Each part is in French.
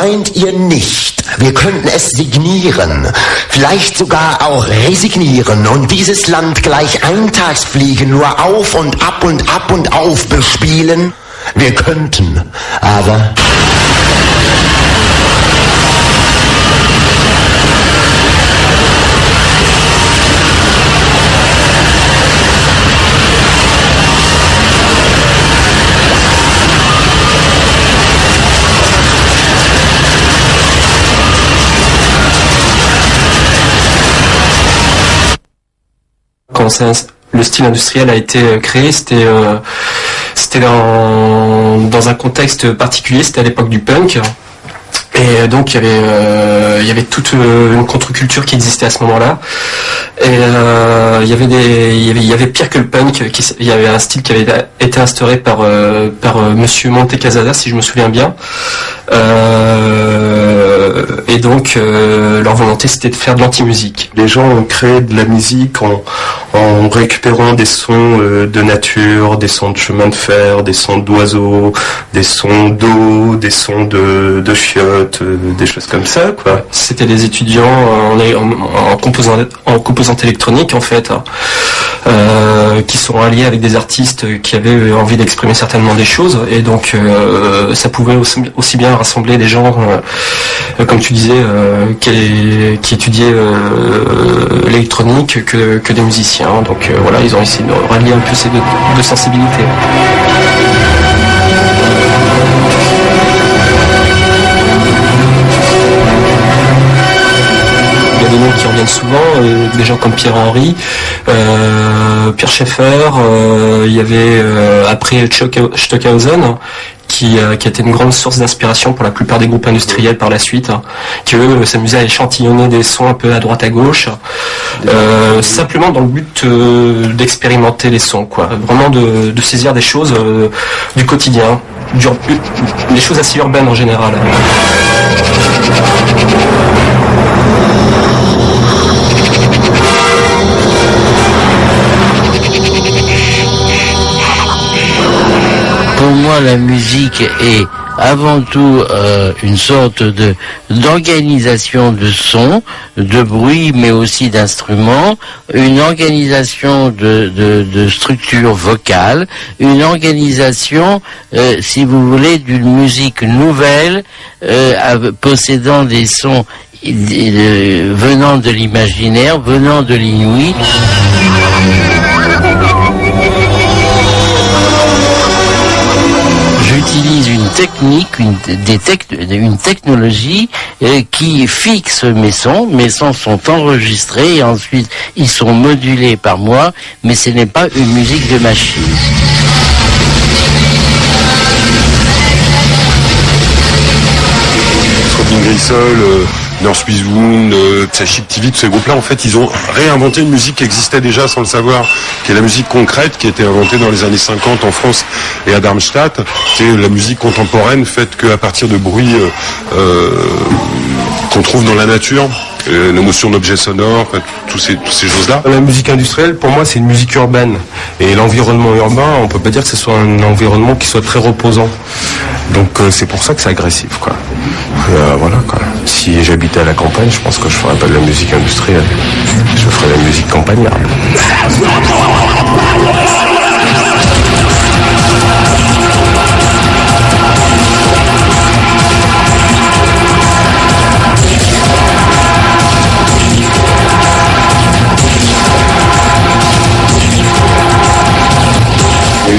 Meint ihr nicht, wir könnten es signieren, vielleicht sogar auch resignieren und dieses Land gleich Eintagsfliegen nur auf und ab und ab und auf bespielen? Wir könnten, aber... le style industriel a été euh, créé, c'était euh, c'était dans, un contexte particulier, c'était à l'époque du punk. Et euh, donc il y avait toute une contre-culture qui existait à ce moment-là. Et il y avait des il y avait, pire que le punk. il y avait un style qui avait été instauré par par Monsieur Montecasada, si je me souviens bien. Et donc leur volonté c'était de faire de l'anti-musique. Les gens ont créé de la musique en, en récupérant des sons euh, de nature, des sons de chemin de fer, des sons d'oiseaux, des sons d'eau, des sons de, chiottes, des choses comme ça. C'était des étudiants en, en, en, composant, en composante électronique en fait, euh, qui sont alliés avec des artistes qui avaient envie d'exprimer certainement des choses et donc euh, ça pouvait aussi, bien rassembler des gens, euh, comme tu disais, euh, qui, étudiaient euh, l'électronique que, des musiciens. Donc voilà, ils ont essayé de rallier un peu ces deux, sensibilités. Il y a des noms qui reviennent souvent, des gens comme Pierre-Henri, Pierre Schaeffer, il y avait après Stockhausen, euh, qui, a une grande source d'inspiration pour la plupart des groupes industriels par la suite, hein, qui eux s'amusaient à échantillonner des sons un peu à droite à gauche, euh, simplement dans le but euh, d'expérimenter les sons, quoi, vraiment de, saisir des choses du quotidien, des choses assez urbaines en général. Pour moi, la musique est avant tout euh, une sorte de d'organisation de son, de bruit, mais aussi d'instruments, une organisation de, de, structure vocale, une organisation, euh, si vous voulez, d'une musique nouvelle, euh, possédant des sons venant de l'imaginaire, venant de l'inouï. Utilise une technique, une, une technologie euh, qui fixe mes sons. Mes sons sont enregistrés et ensuite ils sont modulés par moi, mais ce n'est pas une musique de machine. North Wound, euh, TV, tous ces groupes-là, en fait, ils ont réinventé une musique qui existait déjà sans le savoir, qui est la musique concrète, qui a été inventée dans les années 50 en France et à Darmstadt. C'est la musique contemporaine faite qu'à partir de bruits euh, euh, qu'on trouve dans la nature. Euh, notion d'objet toutes ces choses-là. La musique industrielle, pour moi, c'est une musique urbaine. Et l'environnement urbain, on peut pas dire que ce soit un environnement qui soit très reposant. Donc euh, c'est pour ça que c'est agressif, quoi. Euh, voilà, quoi. Si j'habitais à la campagne, je pense que je ferais pas de la musique industrielle. Je ferais de la musique campagnarde.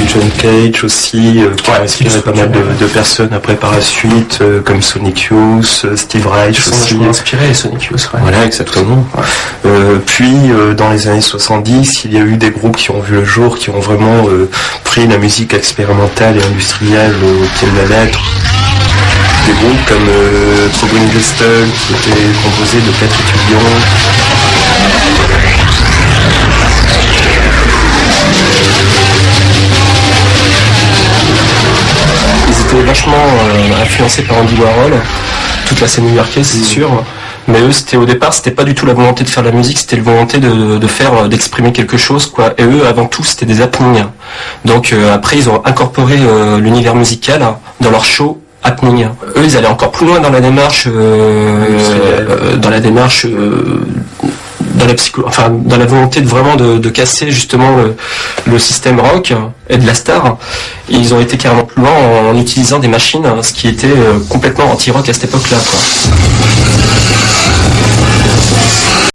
John Cage aussi, euh, qui a inspiré pas mal de, personnes après par la suite, euh, comme Sonic Youth, euh, Steve Reich aussi. inspiré Sonic Youth, Voilà, exactement. puis dans les années 70, il y a eu des groupes qui ont vu le jour, qui ont vraiment pris la musique expérimentale et industrielle au pied de la lettre des groupes comme euh, Gestel, qui était composé de quatre étudiants. Vachement euh, influencé par Andy Warhol, toute la scène new-yorkaise, c'est sûr. Mais eux, c'était au départ, c'était pas du tout la volonté de faire de la musique, c'était la volonté de, faire, euh, d'exprimer quelque chose, quoi. Et eux, avant tout, c'était des happenings. Donc euh, après, ils ont incorporé l'univers musical dans leur show happening. Eux, ils allaient encore plus loin dans la démarche, dans la démarche, dans la volonté de vraiment de, casser justement le, système rock et de la star. ils ont été carrément plus loin en, utilisant des machines, ce qui était complètement anti-rock à cette époque-là.